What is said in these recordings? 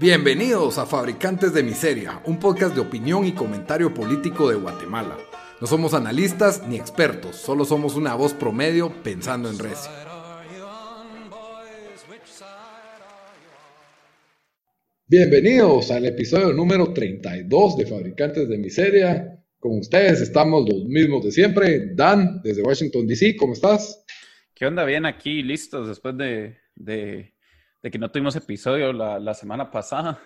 Bienvenidos a Fabricantes de Miseria, un podcast de opinión y comentario político de Guatemala. No somos analistas ni expertos, solo somos una voz promedio pensando en recio. Bienvenidos al episodio número 32 de Fabricantes de Miseria. Con ustedes estamos los mismos de siempre. Dan, desde Washington, D.C., ¿cómo estás? ¿Qué onda? Bien aquí, listos después de, de que no tuvimos episodio la, la, semana pasada.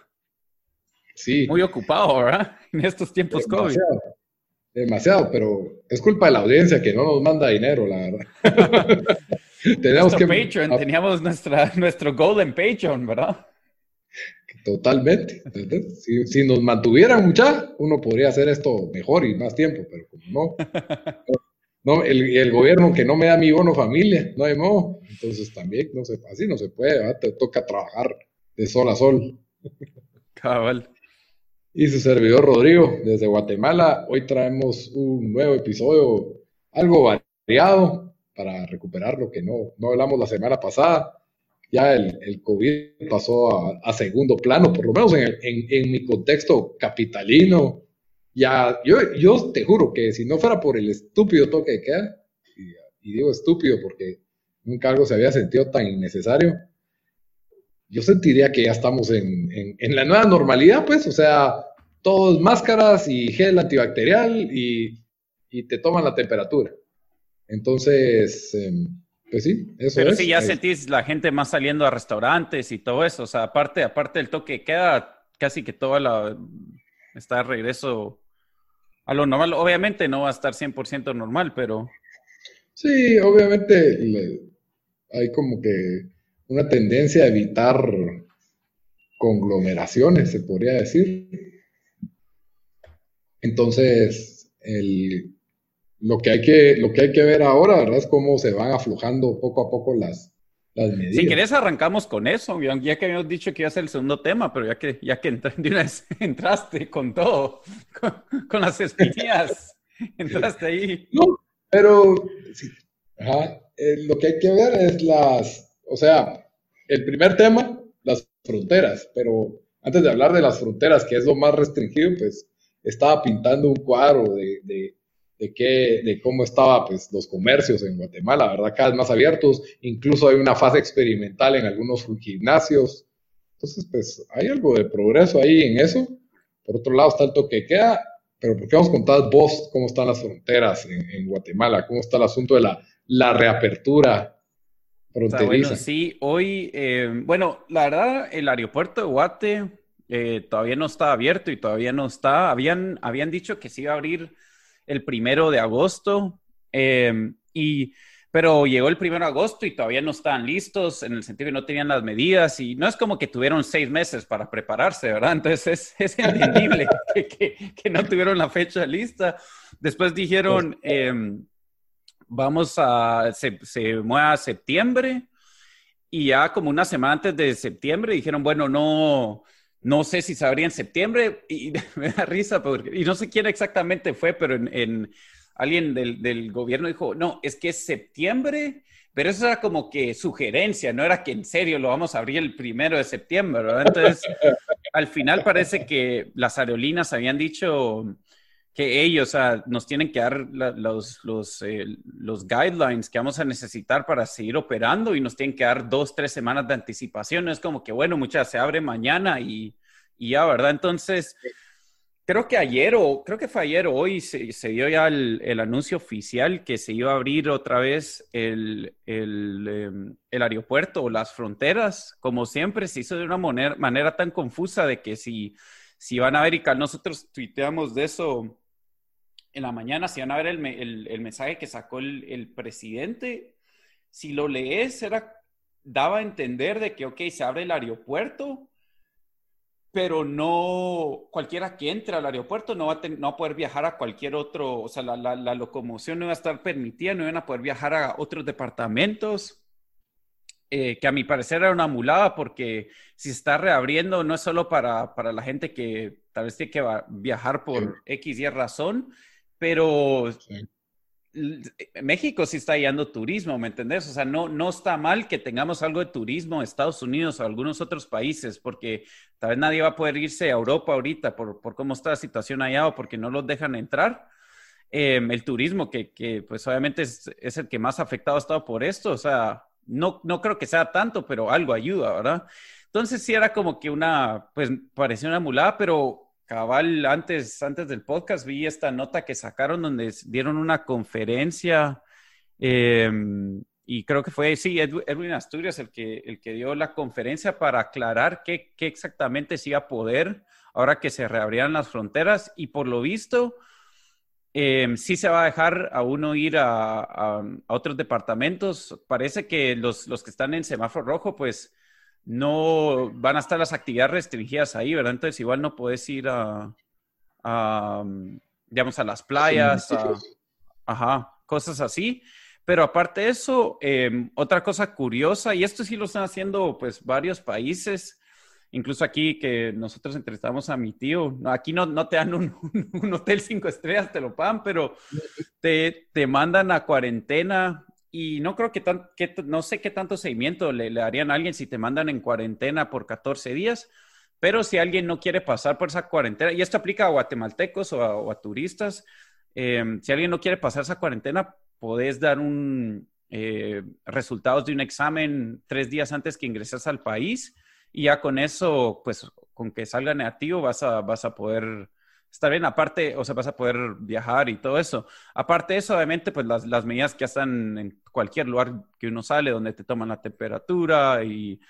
Sí. Muy ocupado, ¿verdad? En estos tiempos demasiado, COVID. Demasiado, pero es culpa de la audiencia que no nos manda dinero, la verdad. Tenemos que... Patreon, teníamos nuestra, nuestro goal en Patreon, ¿verdad? Totalmente. Si, si, nos mantuvieran mucha, uno podría hacer esto mejor y más tiempo, pero como no, no, el, el, gobierno que no me da mi bono familia, no hay modo. Entonces también, no se, así no se puede, te toca trabajar de sol a sol. Cabal. Y su servidor Rodrigo, desde Guatemala, hoy traemos un nuevo episodio, algo variado, para recuperar lo que no, no hablamos la semana pasada. Ya el, el COVID pasó a, a, segundo plano, por lo menos en, en, en mi contexto capitalino, ya, yo, yo te juro que si no fuera por el estúpido toque de queda, y, y, digo estúpido porque nunca algo se había sentido tan innecesario, yo sentiría que ya estamos en, en, en la nueva normalidad, pues, o sea, todos máscaras y gel antibacterial y, y te toman la temperatura. Entonces, eh, pues sí, eso Pero es. sí, ya sentís la gente más saliendo a restaurantes y todo eso, o sea, aparte, aparte del toque de queda, casi que toda la está de regreso a lo normal. Obviamente no va a estar 100% normal, pero... Sí, obviamente hay como que una tendencia a evitar conglomeraciones, se podría decir. Entonces, el, lo, que hay que, lo que hay que ver ahora, ¿verdad? Es cómo se van aflojando poco a poco las, las medidas. Si querés arrancamos con eso, ya que habíamos dicho que iba a ser el segundo tema, pero ya que, ya que de una vez entraste con todo, con, con las espinillas, entraste ahí. No, pero sí, ajá, eh, lo que hay que ver es las, o sea, el primer tema, las fronteras, pero antes de hablar de las fronteras, que es lo más restringido, pues estaba pintando un cuadro de, de de, qué, de cómo estaban pues, los comercios en Guatemala, ¿verdad? Cada vez más abiertos, incluso hay una fase experimental en algunos gimnasios. Entonces, pues hay algo de progreso ahí en eso. Por otro lado está el toque que queda, pero ¿por qué vamos a contar vos cómo están las fronteras en, Guatemala? ¿Cómo está el asunto de la, la reapertura fronteriza? Bueno, sí, hoy, eh, bueno, la verdad, el aeropuerto de Guate eh, todavía no está abierto y todavía no está. Habían, habían dicho que se iba a abrir el primero de agosto, eh, y, pero llegó el primero de agosto y todavía no estaban listos en el sentido que no tenían las medidas y no es como que tuvieron seis meses para prepararse, ¿verdad? Entonces es, es entendible que, que, que, no tuvieron la fecha lista. Después dijeron, eh, vamos a, se, se mueve a septiembre y ya como una semana antes de septiembre dijeron, bueno, no, no sé si sabría en septiembre y me da risa, porque, y no sé quién exactamente fue, pero en, en alguien del, gobierno dijo, no, es que es septiembre, pero eso era como que sugerencia, no era que en serio lo vamos a abrir el primero de septiembre. Entonces, al final parece que las aerolíneas habían dicho que ellos o sea, nos tienen que dar eh, los guidelines que vamos a necesitar para seguir operando y nos tienen que dar dos, tres semanas de anticipación. No es como que, bueno, muchas se abre mañana y, ya, ¿verdad? Entonces, creo que ayer o creo que fue ayer o hoy se, dio ya el, anuncio oficial que se iba a abrir otra vez el, el aeropuerto o las fronteras. Como siempre, se hizo de una manera, manera tan confusa de que si, si van a ver y nosotros tuiteamos de eso en la mañana, si van a ver el, el, el mensaje que sacó el, el, presidente, si lo lees, era, daba a entender de que, ok, se abre el aeropuerto, pero no cualquiera que entre al aeropuerto no va a, ten, no va a poder viajar a cualquier otro, o sea, la, la, la, locomoción no va a estar permitida, no van a poder viajar a otros departamentos, eh, que a mi parecer era una mulada porque si está reabriendo no es solo para, para la gente que tal vez tiene que viajar por X y razón, pero. México sí está hallando turismo, ¿me entendés? O sea, no, no está mal que tengamos algo de turismo en Estados Unidos o algunos otros países, porque tal vez nadie va a poder irse a Europa ahorita por, por cómo está la situación allá o porque no los dejan entrar. Em, el turismo, que, que pues obviamente es, es, el que más afectado ha estado por esto, o sea, no, no creo que sea tanto, pero algo ayuda, ¿verdad? Entonces sí era como que una, pues parecía una mulada, pero cabal, antes, antes del podcast vi esta nota que sacaron donde dieron una conferencia em, y creo que fue, sí, Edwin Asturias el que, el que dio la conferencia para aclarar qué, qué exactamente se iba a poder ahora que se reabrían las fronteras y por lo visto eh, sí se va a dejar a uno ir a, a, otros departamentos. Parece que los, los, que están en semáforo rojo, pues no van a estar las actividades restringidas ahí, ¿verdad? Entonces igual no puedes ir a, a digamos, a las playas, a, ajá, cosas así. Pero aparte de eso, eh, otra cosa curiosa, y esto sí lo están haciendo pues varios países, Incluso aquí que nosotros entrevistamos a mi tío, aquí no, no te dan un, hotel cinco estrellas, te lo pagan, pero te, te mandan a cuarentena y no creo que, tan, que no sé qué tanto seguimiento le, le, darían a alguien si te mandan en cuarentena por 14 días, pero si alguien no quiere pasar por esa cuarentena, y esto aplica a guatemaltecos o a, turistas, eh, si alguien no quiere pasar esa cuarentena, podés dar un eh, resultados de un examen tres días antes que ingresas al país y ya con eso, pues con que salga negativo vas a, vas a poder estar bien. Aparte, o sea, vas a poder viajar y todo eso. Aparte de eso, obviamente, pues las, las medidas que están en cualquier lugar que uno sale, donde te toman la temperatura y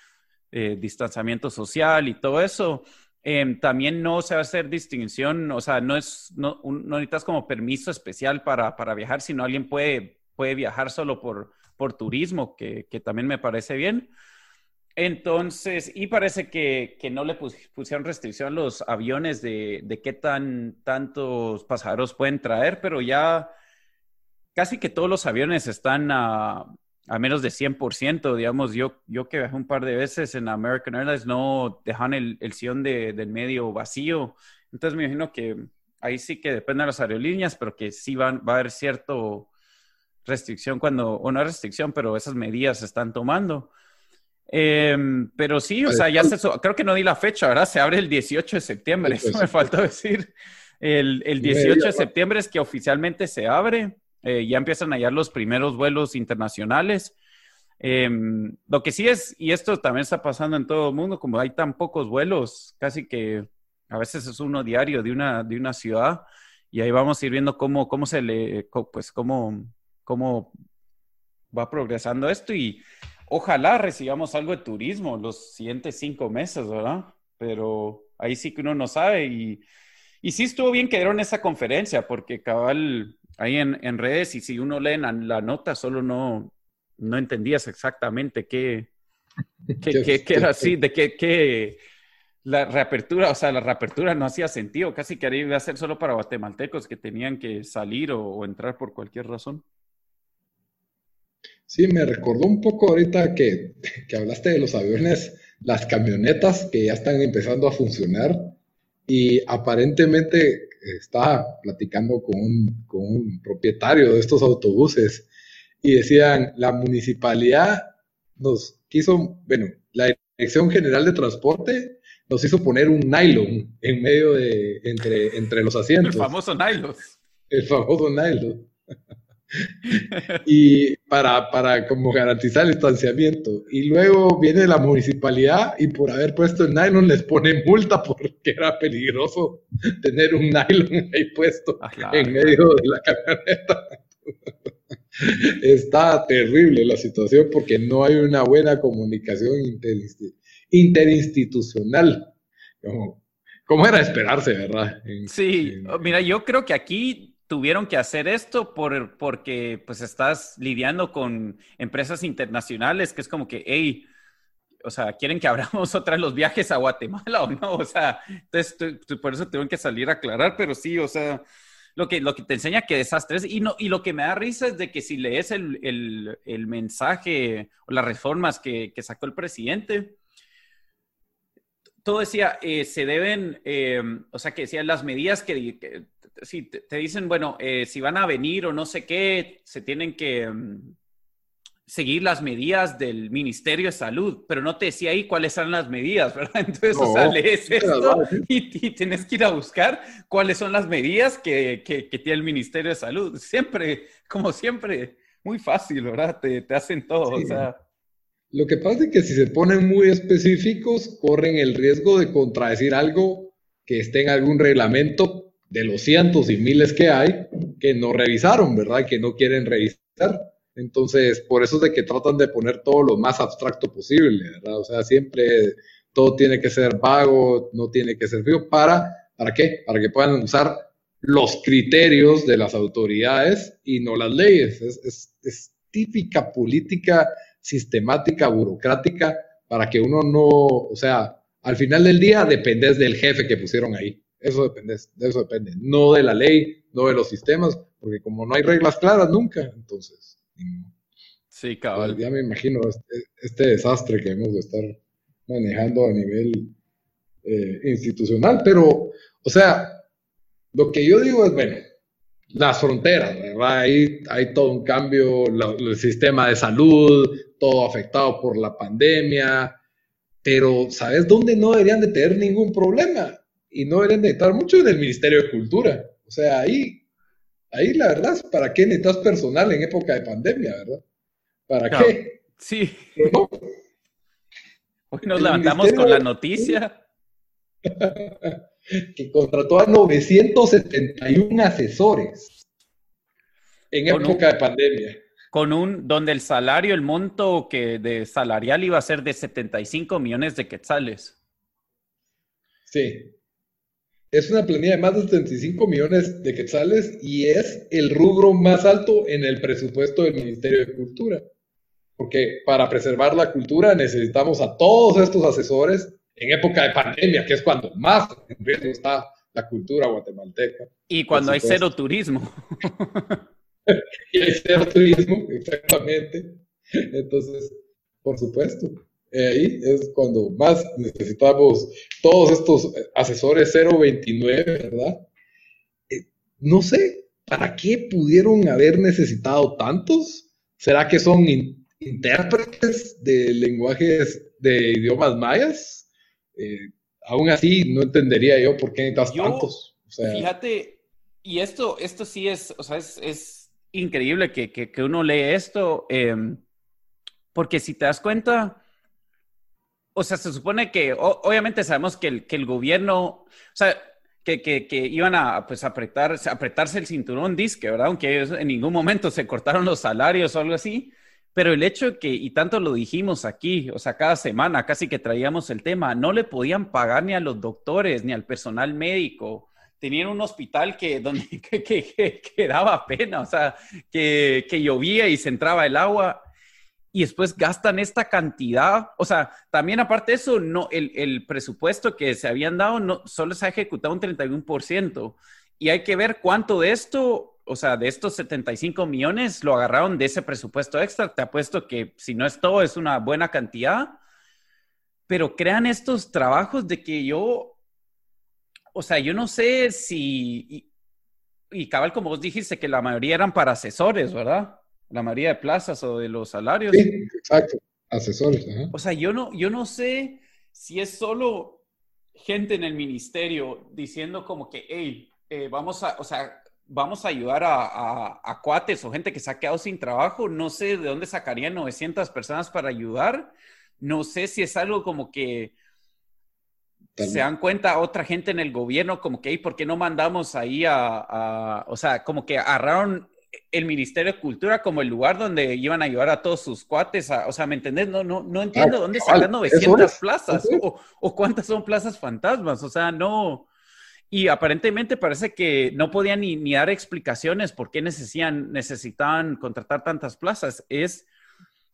eh, distanciamiento social y todo eso. Eh, también no se va a hacer distinción, o sea, no es, no, no necesitas como permiso especial para, para, viajar, sino alguien puede, puede viajar solo por, por turismo, que, que también me parece bien. Entonces, y parece que, que no le pusieron restricción a los aviones de, de, qué tan tantos pasajeros pueden traer, pero ya casi que todos los aviones están a, a menos de 100%. Digamos, yo, yo que viajé un par de veces en American Airlines no dejan el, el sillón de, del medio vacío. Entonces me imagino que ahí sí que depende de las aerolíneas, pero que sí van, va a haber cierto restricción cuando, o no restricción, pero esas medidas se están tomando. Em, pero sí, o sea, ya se, creo que no di la fecha, ¿verdad? Se abre el 18 de septiembre, eso me faltó decir. El, el 18 de septiembre es que oficialmente se abre, eh, ya empiezan a hallar los primeros vuelos internacionales. Em, lo que sí es, y esto también está pasando en todo el mundo, como hay tan pocos vuelos, casi que a veces es uno diario de una, de una ciudad, y ahí vamos a ir viendo cómo, cómo se le, pues cómo, cómo va progresando esto y Ojalá recibamos algo de turismo los siguientes cinco meses, ¿verdad? Pero ahí sí que uno no sabe. Y, y sí estuvo bien que dieron esa conferencia, porque cabal, ahí en, en redes, y si uno lee la, la, nota, solo no, no entendías exactamente qué, qué, qué, era así, de qué, qué, la reapertura, o sea, la reapertura no hacía sentido, casi que iba a ser solo para guatemaltecos que tenían que salir o, o entrar por cualquier razón. Sí, me recordó un poco ahorita que, que, hablaste de los aviones, las camionetas que ya están empezando a funcionar y aparentemente estaba platicando con un, con un propietario de estos autobuses y decían, la municipalidad nos quiso, bueno, la Dirección General de Transporte nos hizo poner un nylon en medio de, entre, entre los asientos. El famoso nylon. El famoso nylon y para, para como garantizar el distanciamiento. Y luego viene la municipalidad y por haber puesto el nylon les pone multa porque era peligroso tener un nylon ahí puesto ah, en medio de la camioneta. Está terrible la situación porque no hay una buena comunicación interinstitucional. Como, como era esperarse, ¿verdad? sí, mira, yo creo que aquí tuvieron que hacer esto por, porque pues estás lidiando con empresas internacionales que es como que, hey, o sea, quieren que abramos otra vez los viajes a Guatemala o no, o sea, entonces por eso tuvieron que salir a aclarar, pero sí, o sea, lo que, lo que te enseña que desastres y, no, y lo que me da risa es de que si lees el, el, el mensaje o las reformas que, que, sacó el presidente, todo decía, eh, se deben, eh, o sea, que decían las medidas que, que sí, te, dicen, bueno, eh, si van a venir o no sé qué, se tienen que mm, seguir las medidas del Ministerio de Salud, pero no te decía ahí cuáles son las medidas, ¿verdad? Entonces, o sea, lees esto y, tienes que ir a buscar cuáles son las medidas que, que, tiene el Ministerio de Salud. Siempre, como siempre, muy fácil, ¿verdad? Te, te hacen todo, o sea... Lo que pasa es que si se ponen muy específicos, corren el riesgo de contradecir algo que esté en algún reglamento de los cientos y miles que hay que no revisaron, ¿verdad? Que no quieren revisar. Entonces, por eso es de que tratan de poner todo lo más abstracto posible, ¿verdad? O sea, siempre todo tiene que ser vago, no tiene que ser frío. ¿Para, ¿para qué? Para que puedan usar los criterios de las autoridades y no las leyes. Es, típica política sistemática, burocrática, para que uno no, o sea, al final del día dependes del jefe que pusieron ahí. Eso depende, de eso depende, no de la ley, no de los sistemas, porque como no hay reglas claras nunca, entonces. Sí, cabal. Pues ya me imagino este, este, desastre que hemos de estar manejando a nivel eh, institucional, pero, o sea, lo que yo digo es, bueno, las fronteras, ¿verdad? Ahí hay todo un cambio, el sistema de salud, todo afectado por la pandemia, pero ¿sabes dónde no deberían de tener ningún problema? Y no deberían de estar mucho en el Ministerio de Cultura. O sea, ahí, ahí la verdad es para qué necesitas personal en época de pandemia, ¿verdad? ¿Para qué? Sí. Hoy nos levantamos con la noticia. que contrató a 971 asesores en época de pandemia con un, donde el salario, el monto que de salarial iba a ser de 75 millones de quetzales. Sí. Es una planilla de más de 75 millones de quetzales y es el rubro más alto en el presupuesto del Ministerio de Cultura. Porque para preservar la cultura necesitamos a todos estos asesores en época de pandemia, que es cuando más en riesgo está la cultura guatemalteca. Y cuando hay cero turismo. y hay cero turismo, exactamente. Entonces, por supuesto, ahí es cuando más necesitamos todos estos asesores 029, ¿verdad? Eh, no sé, ¿para qué pudieron haber necesitado tantos? ¿Será que son intérpretes de lenguajes de idiomas mayas? Eh, aún así, no entendería yo por qué necesitas tantos. fíjate, y esto, esto sí es, o sea, es increíble que, que, uno lee esto, em, porque si te das cuenta, o sea, se supone que, obviamente sabemos que el, que el gobierno, o sea, que, que, que, iban a pues apretar, apretarse el cinturón disque, ¿verdad? Aunque en ningún momento se cortaron los salarios o algo así. Pero el hecho que, y tanto lo dijimos aquí, o sea, cada semana casi que traíamos el tema, no le podían pagar ni a los doctores ni al personal médico tenían un hospital que, donde, que, daba pena, o sea, que, llovía y se entraba el agua y después gastan esta cantidad, o sea, también aparte de eso, no, el, presupuesto que se habían dado no, solo se ha ejecutado un 31% y hay que ver cuánto de esto, o sea, de estos 75 millones lo agarraron de ese presupuesto extra, te apuesto que si no es todo, es una buena cantidad, pero crean estos trabajos de que yo, o sea, yo no sé si, y, cabal, como vos dijiste, que la mayoría eran para asesores, ¿verdad? La mayoría de plazas o de los salarios. Sí, exacto, asesores. O sea, yo no, yo no sé si es solo gente en el ministerio diciendo como que, hey, eh, vamos a, o sea, vamos a ayudar a, a, cuates o gente que se ha quedado sin trabajo. No sé de dónde sacarían 900 personas para ayudar. No sé si es algo como que se dan cuenta otra gente en el gobierno como que, ¿por qué no mandamos ahí a, o sea, como que agarraron el Ministerio de Cultura como el lugar donde iban a ayudar a todos sus cuates, o sea, ¿me entendés? No, no, no entiendo ah, dónde sacan 900 plazas o, cuántas son plazas fantasmas, o sea, no. Y aparentemente parece que no podían ni, ni dar explicaciones por qué necesitan, necesitaban contratar tantas plazas. Es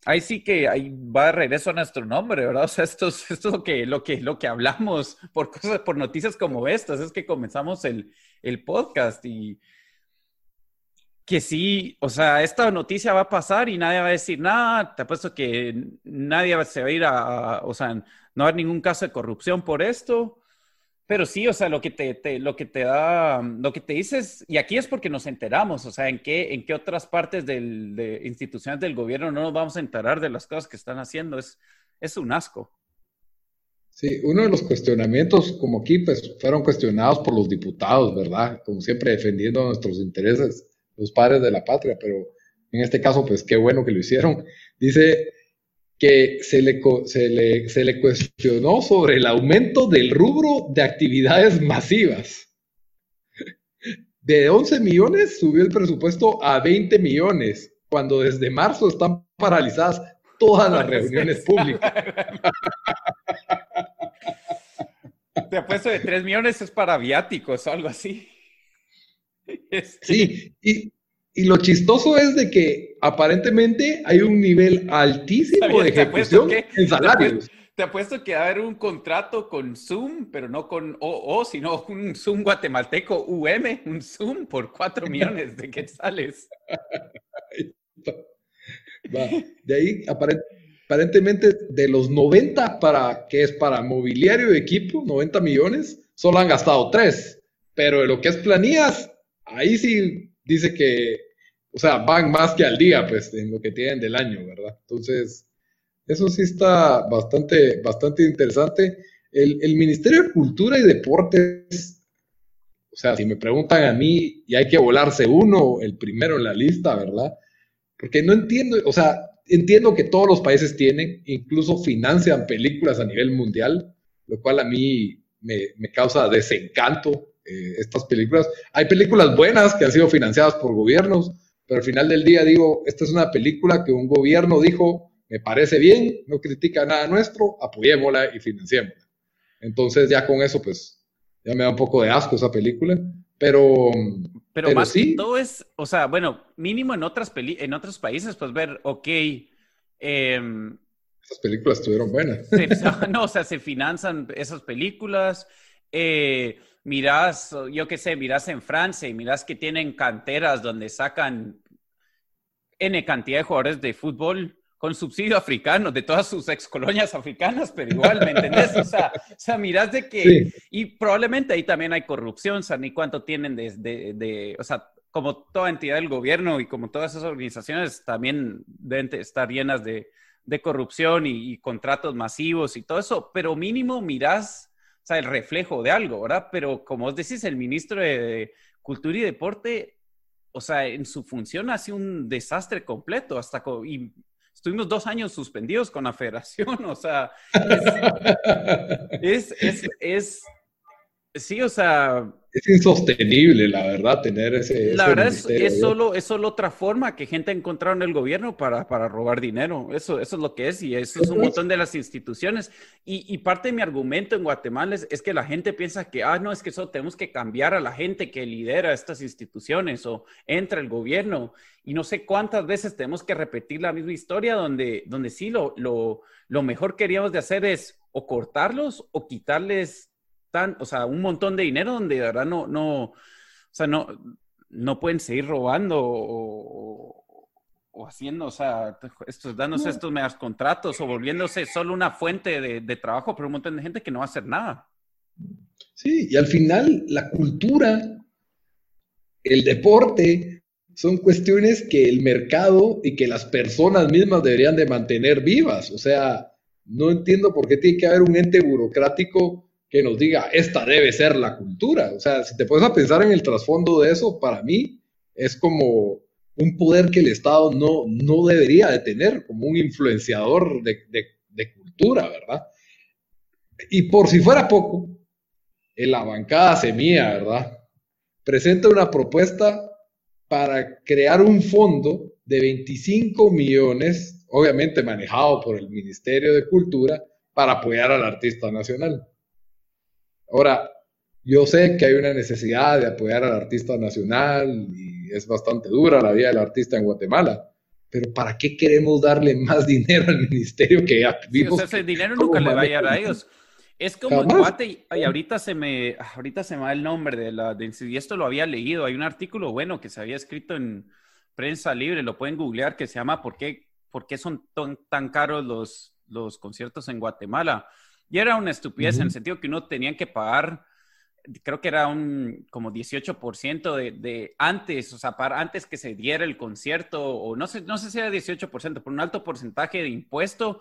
ahí sí que ahí va de regreso a nuestro nombre, ¿verdad? O sea, esto es, esto lo, que, lo, que, lo que hablamos por cosas, por noticias como estas, es que comenzamos el, el podcast y que sí, o sea, esta noticia va a pasar y nadie va a decir nada, te apuesto que nadie se va a ir a, o sea, no va a haber ningún caso de corrupción por esto, Pero sí, o sea, lo que te, lo que te da, lo que te dices, y aquí es porque nos enteramos, o sea, en qué, en qué otras partes de instituciones del gobierno no nos vamos a enterar de las cosas que están haciendo, es, es un asco. Sí, uno de los cuestionamientos, como aquí, pues fueron cuestionados por los diputados, ¿verdad? Como siempre defendiendo nuestros intereses, los padres de la patria, pero en este caso, pues qué bueno que lo hicieron. Dice, que se le, se, le, cuestionó sobre el aumento del rubro de actividades masivas. De 11 millones subió el presupuesto a 20 millones, cuando desde marzo están paralizadas todas las reuniones públicas. Te apuesto de 3 millones es para viáticos o algo así. Sí, y, y lo chistoso es de que aparentemente hay un nivel altísimo de ejecución en salarios. Te apuesto que va a haber un contrato con Zoom, pero no con OO, sino un Zoom guatemalteco UM, un Zoom por 4 millones de quetzales. Va. De ahí, aparentemente, de los 90 para, que es para mobiliario y equipo, 90 millones, solo han gastado 3. Pero de lo que es planillas, ahí sí dice que o sea, van más que al día, pues, en lo que tienen del año, ¿verdad? Entonces, eso sí está bastante, bastante interesante. El, Ministerio de Cultura y Deportes, o sea, si me preguntan a mí, y hay que volarse uno, el primero en la lista, ¿verdad? Porque no entiendo, o sea, entiendo que todos los países tienen, incluso financian películas a nivel mundial, lo cual a mí me, causa desencanto eh, estas películas. Hay películas buenas que han sido financiadas por gobiernos, pero al final del día digo, esta es una película que un gobierno dijo, me parece bien, no critica nada nuestro, apoyémosla y financiémosla. Entonces ya con eso, pues, ya me da un poco de asco esa película, pero... Pero, más que todo es, o sea, bueno, mínimo en, otras en otros países, pues ver, ok... Em, esas películas estuvieron buenas. no, o sea, se financian esas películas. Eh, mirás, yo qué sé, mirás en Francia y mirás que tienen canteras donde sacan N cantidad de jugadores de fútbol con subsidio africano de todas sus ex colonias africanas, pero igual, ¿me entendés? O sea, o sea mirás de que, y probablemente ahí también hay corrupción, o sea, ni cuánto tienen de, de, o sea, como toda entidad del gobierno y como todas esas organizaciones también deben estar llenas de, de corrupción y, y, contratos masivos y todo eso, pero mínimo mirás sea, el reflejo de algo, ¿verdad? Pero como os decís, el ministro de Cultura y Deporte, o sea, en su función ha sido un desastre completo, hasta y estuvimos dos años suspendidos con la federación, o sea, es, es, es sí, o sea, es insostenible, la verdad, tener ese. La verdad es, es, solo, es solo otra forma que gente ha encontrado en el gobierno para, para robar dinero. Eso, eso es lo que es, y eso es un montón de las instituciones. Y, y parte de mi argumento en Guatemala es, es, que la gente piensa que, ah, no, es que eso tenemos que cambiar a la gente que lidera estas instituciones o entra el gobierno. Y no sé cuántas veces tenemos que repetir la misma historia donde, donde sí lo, lo, lo mejor queríamos de hacer es o cortarlos o quitarles o sea, un montón de dinero donde de verdad no, no, o sea, no, no pueden seguir robando o, haciendo, o sea, estos, dándose estos medios contratos o volviéndose solo una fuente de, de, trabajo para un montón de gente que no va a hacer nada. Sí, y al final la cultura, el deporte, son cuestiones que el mercado y que las personas mismas deberían de mantener vivas. O sea, no entiendo por qué tiene que haber un ente burocrático que nos diga, esta debe ser la cultura. O sea, si te puedes a pensar en el trasfondo de eso, para mí es como un poder que el Estado no, no debería de tener, como un influenciador de, de, cultura, ¿verdad? Y por si fuera poco, en la bancada semilla, ¿verdad? Presenta una propuesta para crear un fondo de 25 millones, obviamente manejado por el Ministerio de Cultura, para apoyar al artista nacional. Ahora, yo sé que hay una necesidad de apoyar al artista nacional y es bastante dura la vida del artista en Guatemala, pero ¿para qué queremos darle más dinero al ministerio que ya vimos? o sea, ese dinero nunca le va a llegar a ellos. Es como debate, y ahorita se me, ahorita se me va el nombre de la, de, y esto lo había leído, hay un artículo bueno que se había escrito en prensa libre, lo pueden googlear, que se llama ¿Por qué, por qué son tan, tan caros los, los conciertos en Guatemala? Y era una estupidez en el sentido que uno tenía que pagar creo que era un como 18% de, de, antes, o sea, para antes que se diera el concierto, o no sé, no sé si era 18%, por un alto porcentaje de impuesto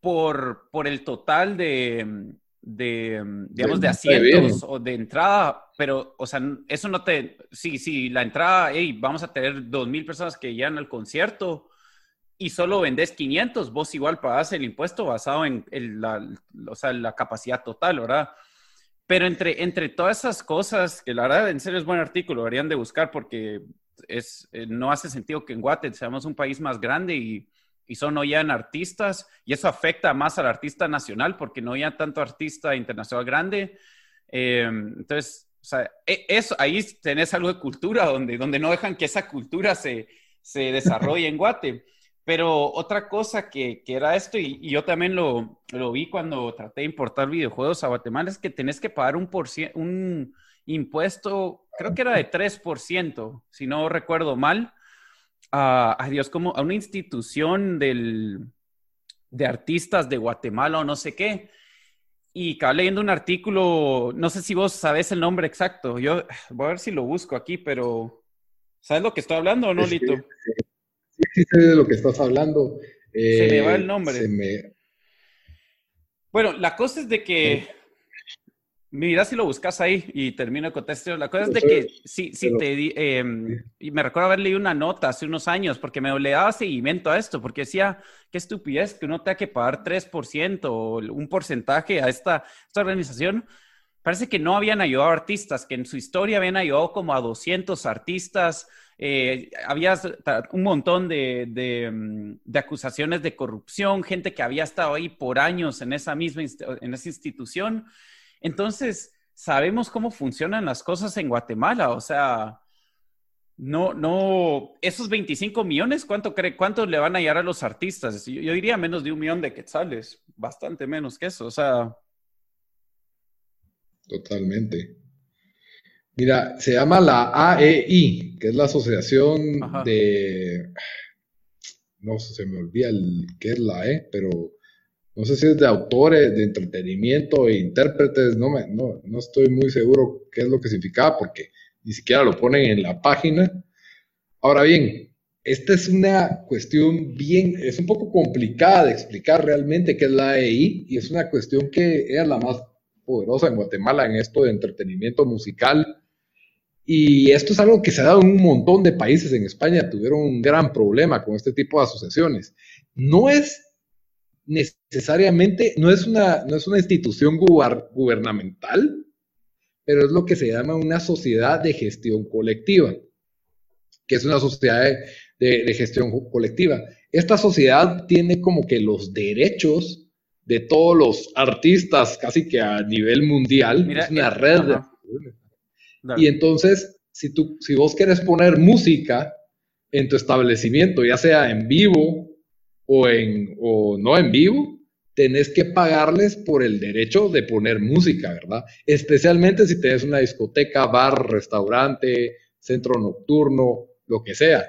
por, por el total de, de digamos, de asientos o de entrada, pero, o sea, eso no te, sí, sí, la entrada, hey, vamos a tener dos mil personas que llegan al concierto y solo vendes 500, vos igual pagás el impuesto basado en la, o sea, la capacidad total, ¿verdad? Pero entre, entre todas esas cosas, que la verdad en serio es buen artículo, deberían de buscar porque es, eh, no hace sentido que en Guate seamos un país más grande y, y son no ya artistas y eso afecta más al artista nacional porque no ya tanto artista internacional grande. Eh, entonces, o sea, e, eso, ahí tenés algo de cultura donde, donde no dejan que esa cultura se, se desarrolle en Guate. Pero otra cosa que, que era esto, y, yo también lo, lo, vi cuando traté de importar videojuegos a Guatemala, es que tenés que pagar un, un impuesto, creo que era de 3%, si no recuerdo mal, a, Dios, como a una institución del, de artistas de Guatemala o no sé qué. Y acabé leyendo un artículo, no sé si vos sabés el nombre exacto, yo voy a ver si lo busco aquí, pero ¿sabes lo que estoy hablando o no, Lito? Sí, sí, sé de lo que estás hablando. se me va el eh, nombre. Bueno, la cosa es de que, mira si lo buscas ahí y termino con esto. La cosa es de que si, si te, em, y me recuerdo haber leído una nota hace unos años porque me le daba seguimiento a esto, porque decía, qué estupidez que uno tenga que pagar 3% o un porcentaje a esta, esta organización. Parece que no habían ayudado a artistas, que en su historia habían ayudado como a 200 artistas, eh, había un montón de, mm, de, acusaciones de corrupción, gente que había estado ahí por años en esa misma en esa institución. Entonces, sabemos cómo funcionan las cosas en Guatemala, o sea, no, no, esos 25 millones, ¿cuánto cree, cuánto le van a llegar a los artistas? Yo, yo diría menos de un millón de quetzales, bastante menos que eso, o sea. Totalmente. Mira, se llama la AEI, que es la Asociación de... No sé, se me olvida el, qué es la E, pero no sé si es de autores, de entretenimiento e intérpretes, no, me, no, no estoy muy seguro qué es lo que significaba porque ni siquiera lo ponen en la página. Ahora bien, esta es una cuestión bien, es un poco complicada de explicar realmente qué es la AEI y es una cuestión que es la más poderosa en Guatemala en esto de entretenimiento musical y esto es algo que se ha dado en un montón de países. En España tuvieron un gran problema con este tipo de asociaciones. No es necesariamente, no es una, no es una institución gubernamental, pero es lo que se llama una sociedad de gestión colectiva, que es una sociedad de, de, gestión colectiva. Esta sociedad tiene como que los derechos de todos los artistas, casi que a nivel mundial. es una eh, red de y entonces, si, tú, si vos quieres poner música en tu establecimiento, ya sea en vivo o, en, o no en vivo, tenés que pagarles por el derecho de poner música, ¿verdad? Especialmente si tenés una discoteca, bar, restaurante, centro nocturno, lo que sea.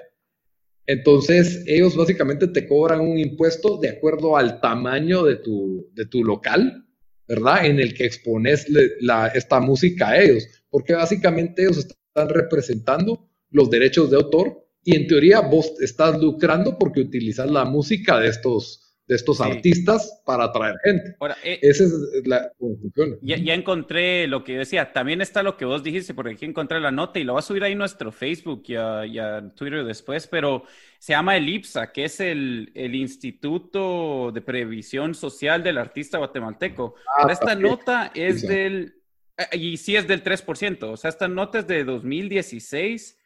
Entonces, ellos básicamente te cobran un impuesto de acuerdo al tamaño de tu, de tu local, ¿verdad? En el que expones la, esta música a ellos porque básicamente ellos están representando los derechos de autor y en teoría vos estás lucrando porque utilizas la música de estos, de estos artistas para atraer gente. Ahora, eh, Esa es la conclusión. Ya, ya, encontré lo que decía. También está lo que vos dijiste, porque aquí encontré la nota y lo voy a subir ahí nuestro Facebook y a, Twitter después, pero se llama el IPSA, que es el, el Instituto de Previsión Social del Artista Guatemalteco. Ah, esta nota es del eh, y sí es del 3%, o sea, esta nota es de 2016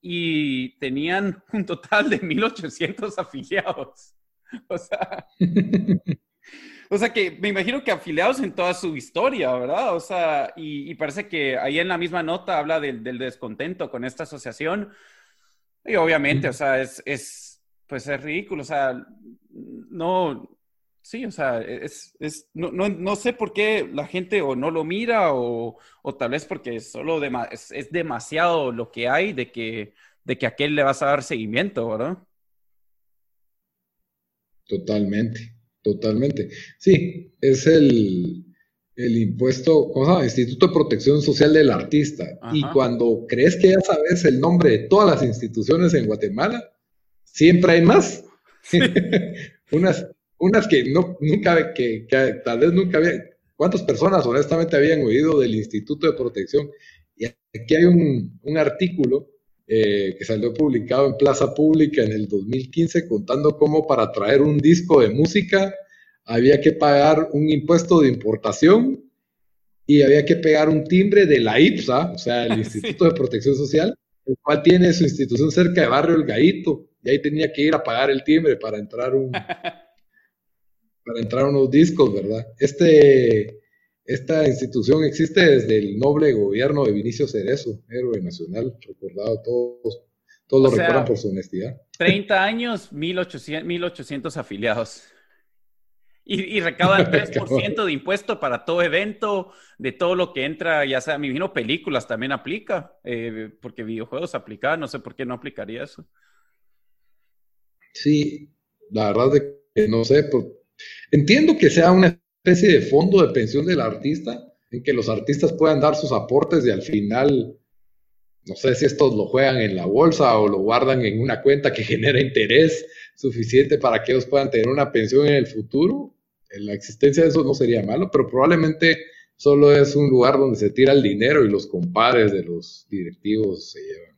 y tenían un total de 1.800 afiliados. O sea, o sea que me imagino que afiliados en toda su historia, ¿verdad? O sea, y, parece que ahí en la misma nota habla del, del, descontento con esta asociación. Y obviamente, o sea, es, es, pues es ridículo, o sea, no, Sí, o sea, es, es no, no, no, sé por qué la gente o no lo mira o, o tal vez porque solo es, es, demasiado lo que hay de que, de que a aquel le vas a dar seguimiento, ¿verdad? Totalmente, totalmente. Sí, es el, el impuesto, ¿cómo se llama? Instituto de Protección Social del Artista. Y cuando crees que ya sabes el nombre de todas las instituciones en Guatemala, siempre hay más. unas, unas que no, nunca, que, tal vez nunca había, ¿cuántas personas honestamente habían oído del Instituto de Protección? Y aquí hay un, un artículo eh, que salió publicado en Plaza Pública en el 2015 contando cómo para traer un disco de música había que pagar un impuesto de importación y había que pegar un timbre de la IPSA, o sea, el Instituto de Protección Social, el cual tiene su institución cerca de Barrio El Gaito, y ahí tenía que ir a pagar el timbre para entrar un para entrar unos discos, ¿verdad? Este esta institución existe desde el noble gobierno de Vinicio Cerezo, héroe nacional, recordado todos, todos lo recuerdan por su honestidad. 30 años, 1800, 1800 afiliados. Y, y recaudan 3% de impuesto para todo evento, de todo lo que entra, ya sea, me imagino películas también aplica, eh, porque videojuegos aplica, no sé por qué no aplicaría eso. Sí, la verdad es que no sé, entiendo que sea una especie de fondo de pensión del artista, en que los artistas puedan dar sus aportes y al final, no sé si estos lo juegan en la bolsa o lo guardan en una cuenta que genera interés suficiente para que ellos puedan tener una pensión en el futuro. La existencia de eso no sería malo, pero probablemente solo es un lugar donde se tira el dinero y los compadres de los directivos se llevan,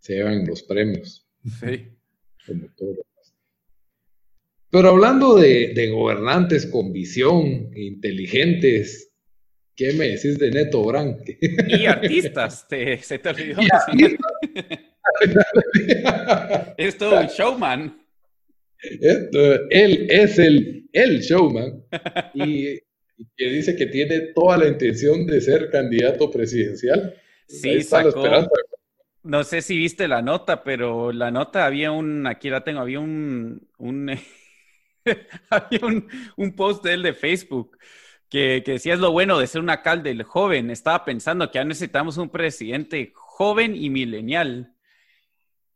se llevan los premios. Sí. Como todo. Pero hablando de, gobernantes con visión, inteligentes, ¿qué me decís de Neto Brand? Y artistas, se te olvidó. es todo un showman. él es el, el showman y, que dice que tiene toda la intención de ser candidato presidencial. Sí, sacó, no sé si viste la nota, pero la nota había un, aquí la tengo, había un, un Había un, post de él de Facebook que, decía es lo bueno de ser un alcalde joven. Estaba pensando que ya necesitamos un presidente joven y milenial.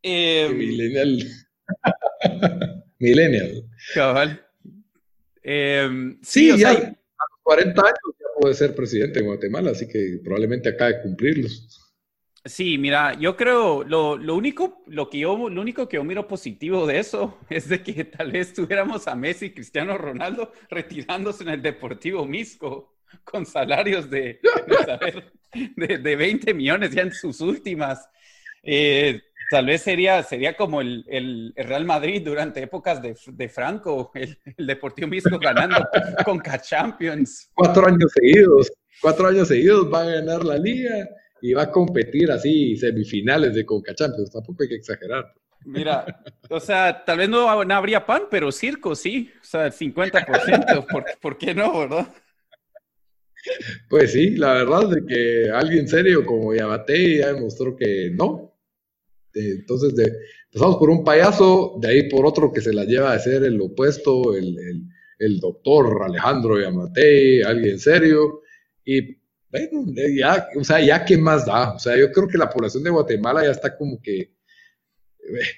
Eh, millennial. millennial. Cabal. Em, sí, ya a los 40 años ya puede ser presidente en Guatemala, así que probablemente acaba de cumplirlos. Sí, mira, yo creo lo, lo, único, lo que yo, lo único que yo miro positivo de eso es de que tal vez tuviéramos a Messi Cristiano Ronaldo retirándose en el Deportivo Misco con salarios de, de, de, 20 millones ya en sus últimas. Eh, tal vez sería, sería como el, el, Real Madrid durante épocas de, de Franco, el, Deportivo Misco ganando con K-Champions. Cuatro años seguidos, cuatro años seguidos va a ganar la liga y va a competir así semifinales de Conca Champions, tampoco hay que exagerar. Mira, o sea, tal vez no, habría pan, pero circo sí, o sea, el 50%, ¿por, ¿por qué no, verdad? Pues sí, la verdad es que alguien serio como Yabate ya demostró que no. Entonces, de, empezamos por un payaso, de ahí por otro que se la lleva a ser el opuesto, el, el, el doctor Alejandro Yamate, alguien serio, y bueno, ya, o sea, ya qué más da. O sea, yo creo que la población de Guatemala ya está como que, eh,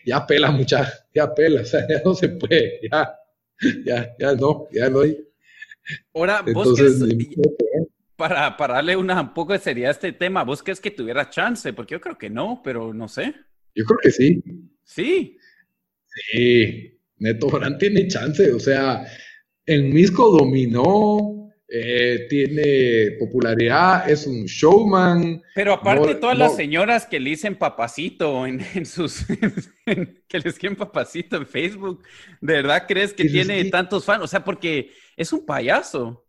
ya pela mucha, ya pela, o sea, ya no se puede, ya, ya, ya no, ya no hay. Ahora, vos para, para darle una, un poco de seriedad a este tema, ¿vos crees que tuviera chance? Porque yo creo que no, pero no sé. Yo creo que sí. Sí. Sí, Neto Brand tiene chance, o sea, en Misco dominó, eh, tiene popularidad, es un showman. Pero aparte todas las señoras que le dicen papacito en, sus, que les quieren papacito en Facebook, ¿de verdad crees que tiene tantos fans? O sea, porque es un payaso.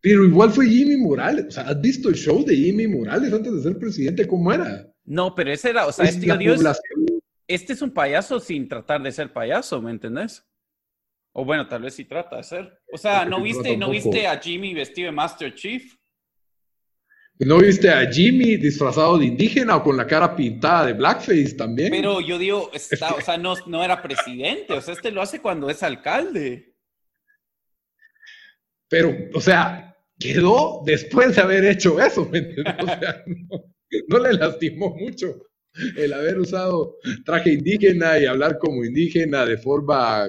Pero igual fue Jimmy Morales. O sea, ¿has visto el show de Jimmy Morales antes de ser presidente? ¿Cómo era? No, pero ese era, o sea, este, este es un payaso sin tratar de ser payaso, ¿me entendés? O bueno, tal vez sí trata de ser. O sea, ¿no viste, ¿no viste a Jimmy vestido de Master Chief? ¿No viste a Jimmy disfrazado de indígena o con la cara pintada de blackface también? Pero yo digo, está, o sea, no, no era presidente, o sea, este lo hace cuando es alcalde. Pero, o sea, quedó después de haber hecho eso, ¿me entiendes? O sea, no le lastimó mucho el haber usado traje indígena y hablar como indígena de forma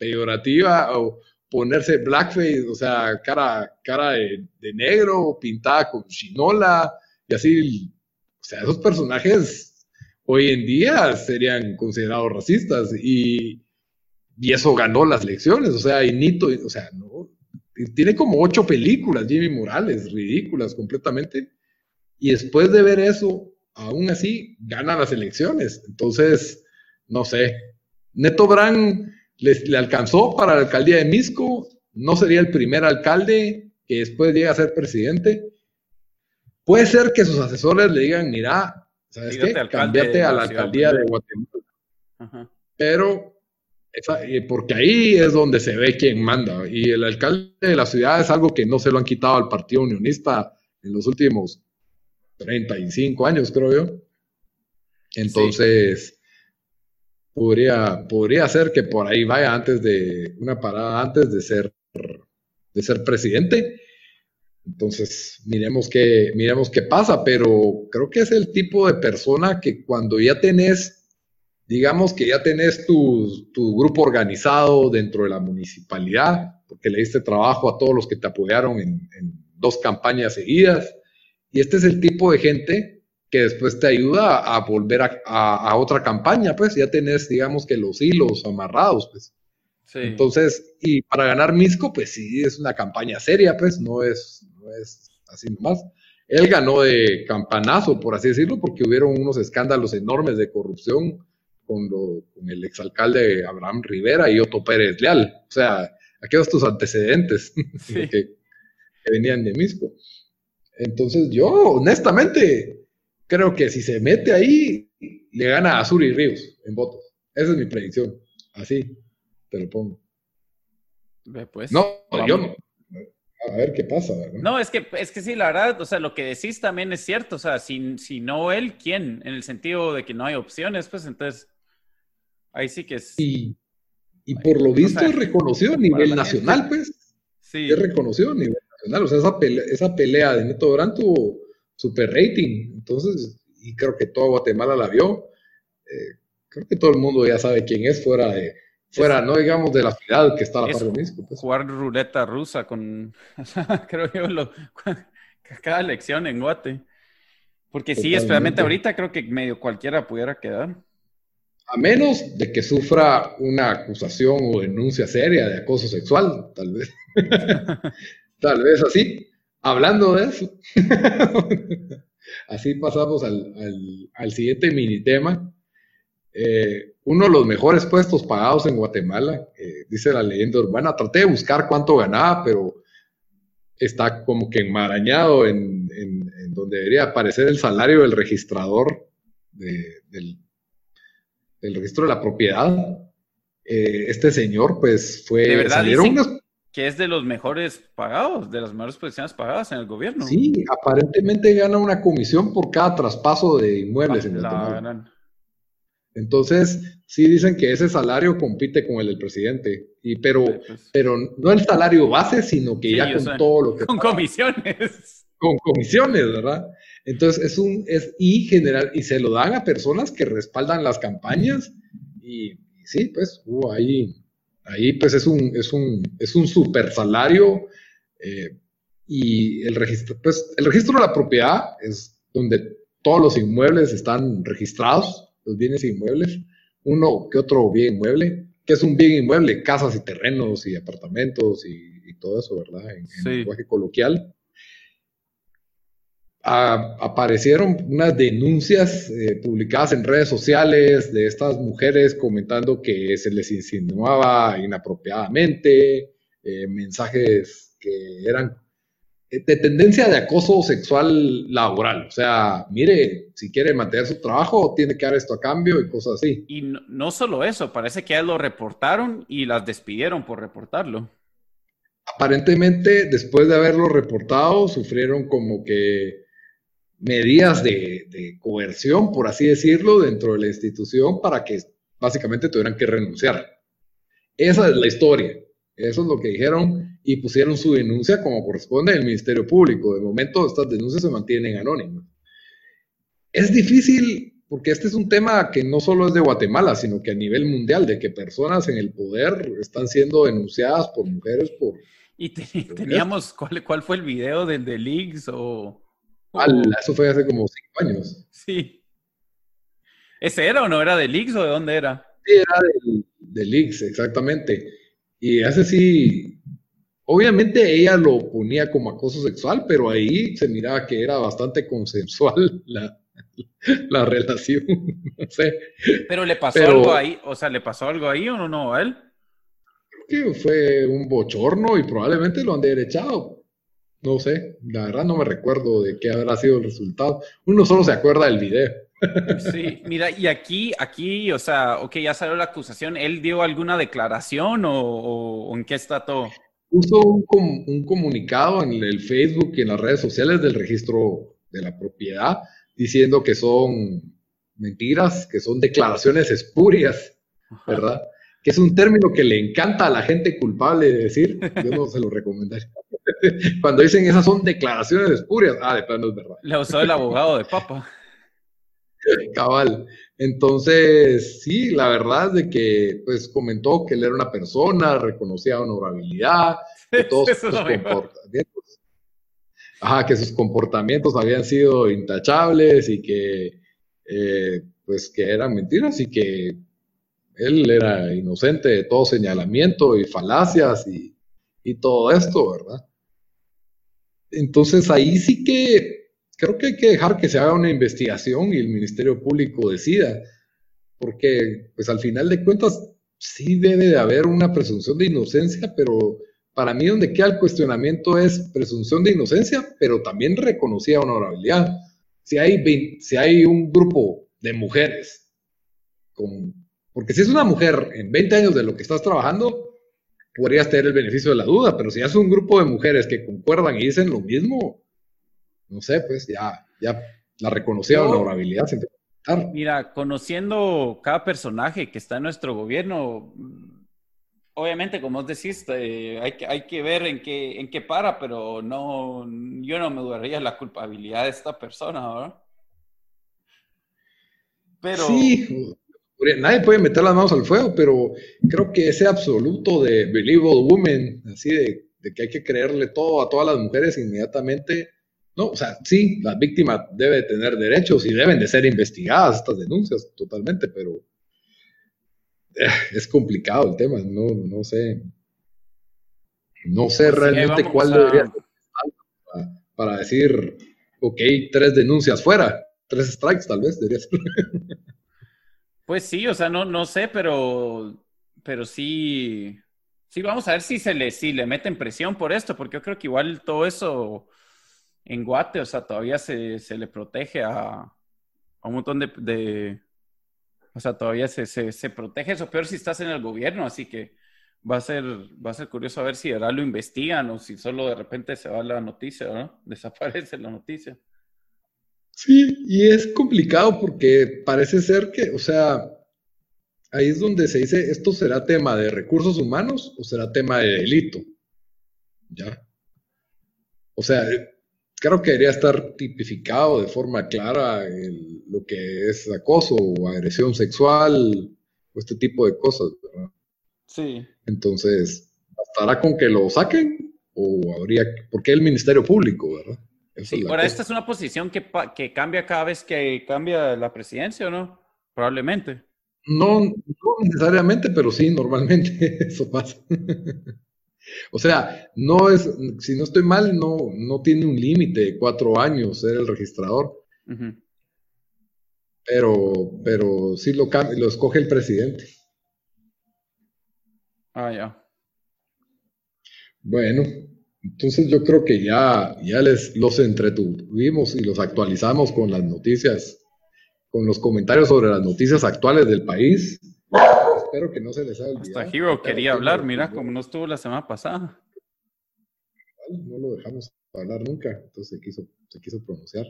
peyorativa o, ponerse blackface, o sea, cara, cara de, negro, pintada con chinola, y así, o sea, esos personajes hoy en día serían considerados racistas, y, y eso ganó las elecciones, o sea, y Nito, o sea, no, tiene como ocho películas, Jimmy Morales, ridículas completamente, y después de ver eso, aún así, gana las elecciones, entonces, no sé, Neto Brand le, alcanzó para la alcaldía de Misco, no sería el primer alcalde que después llega a ser presidente. Puede ser que sus asesores le digan, mira, ¿sabes qué? Cambiate a la alcaldía de Guatemala. Pero, porque ahí es donde se ve quién manda. Y el alcalde de la ciudad es algo que no se lo han quitado al Partido Unionista en los últimos 35 años, creo yo. Entonces, podría, podría ser que por ahí vaya antes de una parada antes de ser, de ser presidente. Entonces, miremos qué, miremos qué pasa, pero creo que es el tipo de persona que cuando ya tenés, digamos que ya tenés tu, tu grupo organizado dentro de la municipalidad, porque le diste trabajo a todos los que te apoyaron en, en dos campañas seguidas, y este es el tipo de gente que después te ayuda a volver a, otra campaña, pues ya tenés, digamos que los hilos amarrados, pues. Entonces, y para ganar Misco, pues sí, es una campaña seria, pues, no es, no es así nomás. Él ganó de campanazo, por así decirlo, porque hubieron unos escándalos enormes de corrupción con, con el exalcalde Abraham Rivera y Otto Pérez Leal. O sea, aquellos tus antecedentes que, que venían de Misco. Entonces, yo, honestamente, creo que si se mete ahí, le gana a Azul y Ríos en votos. Esa es mi predicción. Así te lo pongo. Pues, no, yo no. A ver qué pasa. No, es que, es que sí, la verdad, o sea, lo que decís también es cierto. O sea, si, si no él, ¿quién? En el sentido de que no hay opciones, pues entonces ahí sí que es. Y, y por lo visto es reconocido a nivel nacional, pues. Sí. Es reconocido a nivel nacional. O sea, esa pelea, esa pelea de Neto Durán tuvo super rating. Entonces, y creo que todo Guatemala la vio. Eh, creo que todo el mundo ya sabe quién es fuera de, fuera, no digamos de la ciudad que está a la par de México. Pues. Jugar ruleta rusa con, creo yo, lo, cada elección en Guate. Porque sí, especialmente ahorita creo que medio cualquiera pudiera quedar. A menos de que sufra una acusación o denuncia seria de acoso sexual, tal vez. tal vez así. Hablando de eso, así pasamos al, siguiente mini tema. Eh, uno de los mejores puestos pagados en Guatemala, eh, dice la leyenda urbana. Traté de buscar cuánto ganaba, pero está como que enmarañado en, donde debería aparecer el salario del registrador del, registro de la propiedad. Eh, este señor, pues fue. ¿De verdad salieron que es de los mejores pagados, de las mejores posiciones pagadas en el gobierno. Sí, aparentemente gana una comisión por cada traspaso de inmuebles en el Entonces, sí dicen que ese salario compite con el del presidente, y pero, pues. pero no el salario base, sino que ya con todo lo que... Con comisiones. Con comisiones, ¿verdad? Entonces, es un, es, y general, y se lo dan a personas que respaldan las campañas, y, y sí, pues hubo ahí Ahí pues es un, es un, es un super salario eh, y el registro, pues el registro de la propiedad es donde todos los inmuebles están registrados, los bienes inmuebles, uno que otro bien inmueble, que es un bien inmueble, casas y terrenos y apartamentos y, todo eso, ¿verdad? En, lenguaje coloquial aparecieron unas denuncias eh, publicadas en redes sociales de estas mujeres comentando que se les insinuaba inapropiadamente, eh, mensajes que eran eh, de tendencia de acoso sexual laboral. O sea, mire, si quiere mantener su trabajo, tiene que dar esto a cambio y cosas así. Y no, no solo eso, parece que ellas lo reportaron y las despidieron por reportarlo. Aparentemente, después de haberlo reportado, sufrieron como que medidas de, coerción, por así decirlo, dentro de la institución para que básicamente tuvieran que renunciar. Esa es la historia. Eso es lo que dijeron y pusieron su denuncia como corresponde el Ministerio Público. De momento estas denuncias se mantienen anónimas. Es difícil porque este es un tema que no solo es de Guatemala, sino que a nivel mundial, de que personas en el poder están siendo denunciadas por mujeres por... Y teníamos, ¿cuál, ¿cuál fue el video del de Leaks o...? Eso fue hace como cinco años. Sí. ¿Ese era o no era de Leaks o de dónde era? Sí, era de, de Leaks, exactamente. Y ese sí, obviamente ella lo ponía como acoso sexual, pero ahí se miraba que era bastante consensual la, la relación. no sé. Pero le pasó algo ahí, o sea, ¿le pasó algo ahí o no, no a él? Creo que fue un bochorno y probablemente lo han derechado. No sé, la verdad no me recuerdo de qué habrá sido el resultado. Uno solo se acuerda del video. Sí, mira, y aquí, aquí, o sea, ok, ya salió la acusación, ¿él dio alguna declaración o, en qué está todo? Puso un, un, comunicado en el Facebook y en las redes sociales del registro de la propiedad diciendo que son mentiras, que son declaraciones espurias, ¿verdad? Que es un término que le encanta a la gente culpable de decir, yo no se lo recomendaría. Cuando dicen esas son declaraciones espurias, ah, de plano es verdad. Le usó el abogado de papa. Cabal. Entonces, sí, la verdad es de que, pues, comentó que él era una persona, reconocía honorabilidad, que todos sus comportamientos, ajá, que sus comportamientos habían sido intachables y que, eh, pues, que eran mentiras y que él era inocente de todo señalamiento y falacias y, y todo esto, ¿verdad? Entonces ahí sí que creo que hay que dejar que se haga una investigación y el Ministerio Público decida, porque pues al final de cuentas sí debe de haber una presunción de inocencia, pero para mí donde queda el cuestionamiento es presunción de inocencia, pero también reconocida honorabilidad. Si hay, si hay un grupo de mujeres, con, porque si es una mujer en 20 años de lo que estás trabajando, podrías tener el beneficio de la duda, pero si es un grupo de mujeres que concuerdan y dicen lo mismo, no sé, pues ya, ya la reconocía honorabilidad. Mira, conociendo cada personaje que está en nuestro gobierno, obviamente, como vos decís, eh, hay, que, hay que ver en qué, en qué para, pero no, yo no me dudaría la culpabilidad de esta persona, ¿verdad? Pero... Sí, nadie puede meter las manos al fuego, pero creo que ese absoluto de believable woman, así de, de que hay que creerle todo a todas las mujeres inmediatamente, no, o sea, sí, la víctima debe tener derechos y deben de ser investigadas estas denuncias totalmente, pero eh, es complicado el tema, no, no sé. No sé realmente cuál debería ser para, para, decir, ok, tres denuncias fuera, tres strikes tal vez debería ser. Pues sí, o sea, no, no sé, pero, pero sí, sí, vamos a ver si se le, si le meten presión por esto, porque yo creo que igual todo eso en Guate, o sea, todavía se, se le protege a, un montón de, de o sea, todavía se, se, se, protege eso, peor si estás en el gobierno, así que va a ser, va a ser curioso a ver si ahora lo investigan o si solo de repente se va la noticia, ¿no? Desaparece la noticia. Sí, y es complicado porque parece ser que, o sea, ahí es donde se dice, ¿esto será tema de recursos humanos o será tema de delito? ¿Ya? O sea, creo que debería estar tipificado de forma clara lo que es acoso o agresión sexual o este tipo de cosas, ¿verdad? Sí. Entonces, ¿bastará con que lo saquen o habría, porque el Ministerio Público, ¿verdad? Sí, ahora esta es una posición que, que cambia cada vez que cambia la presidencia, ¿o no? Probablemente. No, no necesariamente, pero sí, normalmente eso pasa. O sea, no es, si no estoy mal, no, no tiene un límite de cuatro años ser el registrador. Pero, pero sí lo, lo escoge el presidente. Ah, ya. Bueno, entonces yo creo que ya, ya les los entretuvimos y los actualizamos con las noticias, con los comentarios sobre las noticias actuales del país espero que no se les haya olvidado. Hasta Hero quería hablar, mira, como no estuvo la semana pasada. No lo dejamos hablar nunca, entonces se quiso, se quiso pronunciar.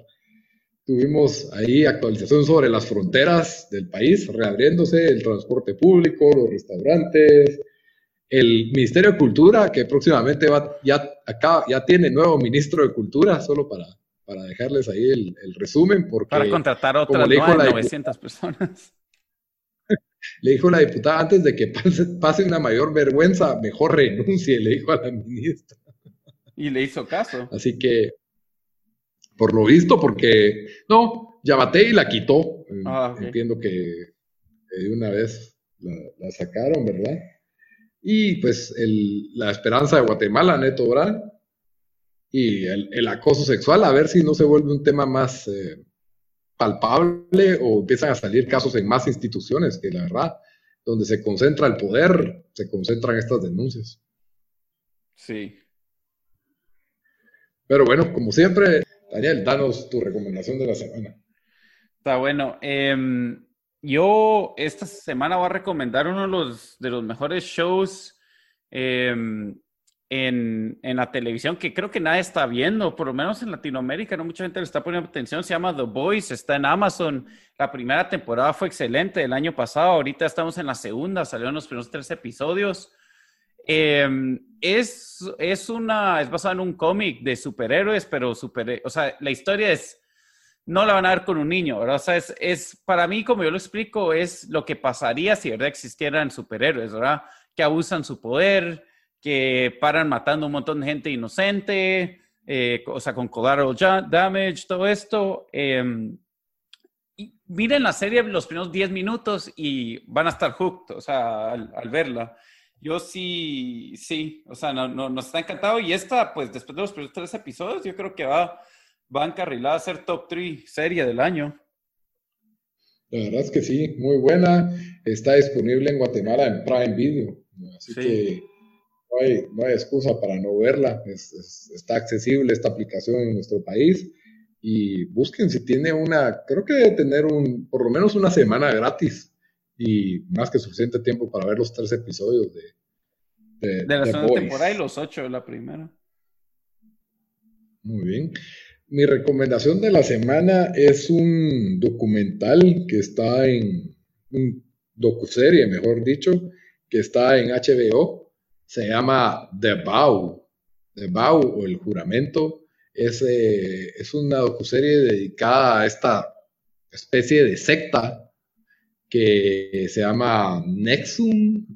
Tuvimos ahí actualización sobre las fronteras del país, reabriéndose el transporte público, los restaurantes, el Ministerio de Cultura, que próximamente va, ya, acá, ya tiene nuevo ministro de Cultura, solo para, para dejarles ahí el, resumen. Porque, para contratar otras 900 personas. Le dijo la diputada, antes de que pase, pase, una mayor vergüenza, mejor renuncie, le dijo a la ministra. Y le hizo caso. Así que, por lo visto, porque, no, Yamatei y la quitó. Ah, Entiendo que de una vez la, sacaron, ¿verdad? Y pues la esperanza de Guatemala, Neto Brand, y el, acoso sexual, a ver si no se vuelve un tema más eh, palpable o empiezan a salir casos en más instituciones, que la verdad, donde se concentra el poder, se concentran estas denuncias. Sí. Pero bueno, como siempre, Daniel, danos tu recomendación de la semana. Está bueno. Em, yo esta semana voy a recomendar uno de los, mejores shows em, en, en, la televisión que creo que nadie está viendo, por lo menos en Latinoamérica, no mucha gente le está poniendo atención, se llama The Boys, está en Amazon. La primera temporada fue excelente el año pasado, ahorita estamos en la segunda, salieron los primeros tres episodios. Em, es, es una, es basado en un cómic de superhéroes, pero super, o sea, la historia es, no la van a ver con un niño, ¿verdad? O sea, es, para mí, como yo lo explico, es lo que pasaría si, ¿verdad? Existieran superhéroes, ¿verdad? Que abusan su poder, que paran matando un montón de gente inocente, eh, o sea, con collateral damage, todo esto. Em, y miren la serie los primeros 10 minutos y van a estar hooked, o sea, al, verla. Yo sí, sí, o sea, no, no, nos está encantado. Y esta, pues después de los primeros tres episodios, yo creo que va, va encarrilada a ser top 3 serie del año. La verdad es que sí, muy buena. Está disponible en Guatemala en Prime Video. Así que no hay, no hay excusa para no verla. está accesible esta aplicación en nuestro país. Y busquen si tiene una, creo que debe tener un, por lo menos una semana gratis y más que suficiente tiempo para ver los tres episodios de, de, de la segunda temporada y los ocho de la primera. Muy bien. Mi recomendación de la semana es un documental que está en, un docuserie, mejor dicho, que está en HBO se llama The Vow. The Vow o El Juramento. Es, eh, es una docuserie dedicada a esta especie de secta que se llama Nexum,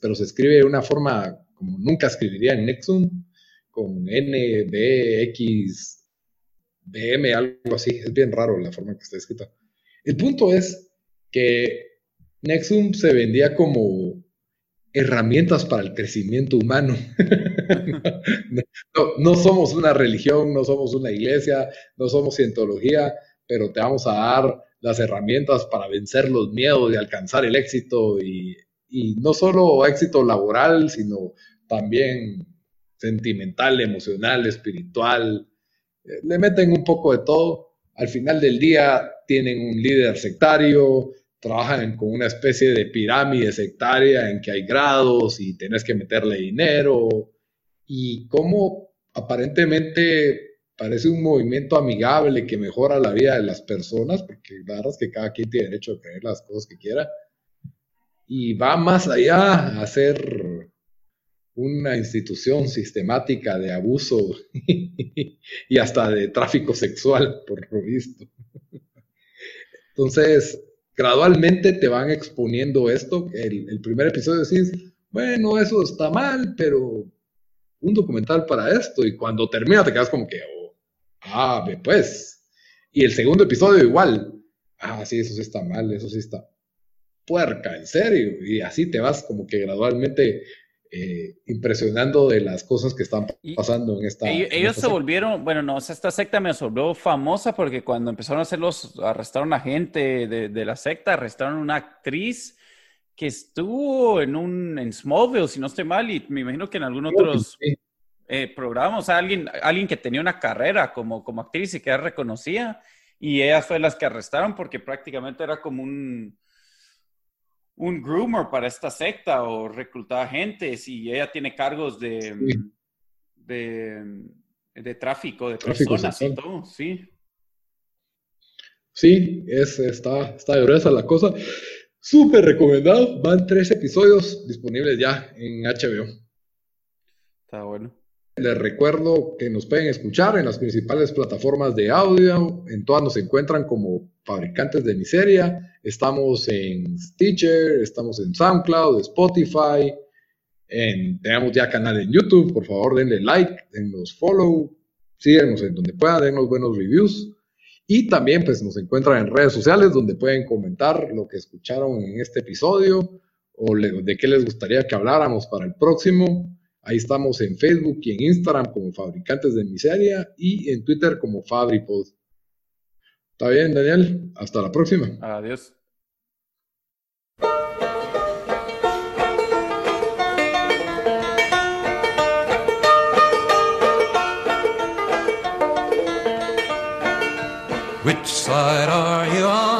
pero se escribe de una forma como nunca escribiría en Nexum, con N, B, X, BM, algo así. Es bien raro la forma que está escrita. El punto es que Nexum se vendía como herramientas para el crecimiento humano. no, somos una religión, no somos una iglesia, no somos cientología, pero te vamos a dar las herramientas para vencer los miedos y alcanzar el éxito y, no solo éxito laboral, sino también sentimental, emocional, espiritual. Eh, le meten un poco de todo. Al final del día tienen un líder sectario, trabajan con una especie de pirámide sectaria en que hay grados y tienes que meterle dinero y cómo aparentemente parece un movimiento amigable que mejora la vida de las personas, porque la verdad es que cada quien tiene derecho a creer las cosas que quiera, y va más allá a ser una institución sistemática de abuso y hasta de tráfico sexual, por lo visto. Entonces, gradualmente te van exponiendo esto. El, primer episodio decís, bueno, eso está mal, pero un documental para esto. Y cuando termina te quedas como que, oh, ah, pues. Y el segundo episodio igual, ah, sí, eso sí está mal, eso sí está puerca, en serio. Y así te vas como que gradualmente eh, impresionando de las cosas que están pasando en esta. Ellos, se volvieron, bueno, no, esta secta me volvió famosa porque cuando empezaron a hacerlos, arrestaron a gente de, la secta, arrestaron a una actriz que estuvo en un en Smallville, si no estoy mal, y me imagino que en algunos otros eh, programas, alguien, alguien que tenía una carrera como, como actriz y que era reconocía, y ellas fue las que arrestaron porque prácticamente era como un un groomer para esta secta o reclutaba gente y ella tiene cargos de, de, tráfico de personas y todo, sí. Sí, es, está, está gruesa la cosa. Súper recomendado. Van tres episodios disponibles ya en HBO. Está bueno. Les recuerdo que nos pueden escuchar en las principales plataformas de audio. En todas nos encuentran como fabricantes de miseria. Estamos en Stitcher, estamos en SoundCloud, Spotify. tenemos ya canal en YouTube. Por favor, denle like, denos follow, síguenos en donde puedan, denos buenos reviews. Y también pues nos encuentran en redes sociales donde pueden comentar lo que escucharon en este episodio o de qué les gustaría que habláramos para el próximo. Ahí estamos en Facebook y en Instagram como Fabricantes de Miseria y en Twitter como FabriPod. Está bien, Daniel. Hasta la próxima. Adiós. Which side are you on,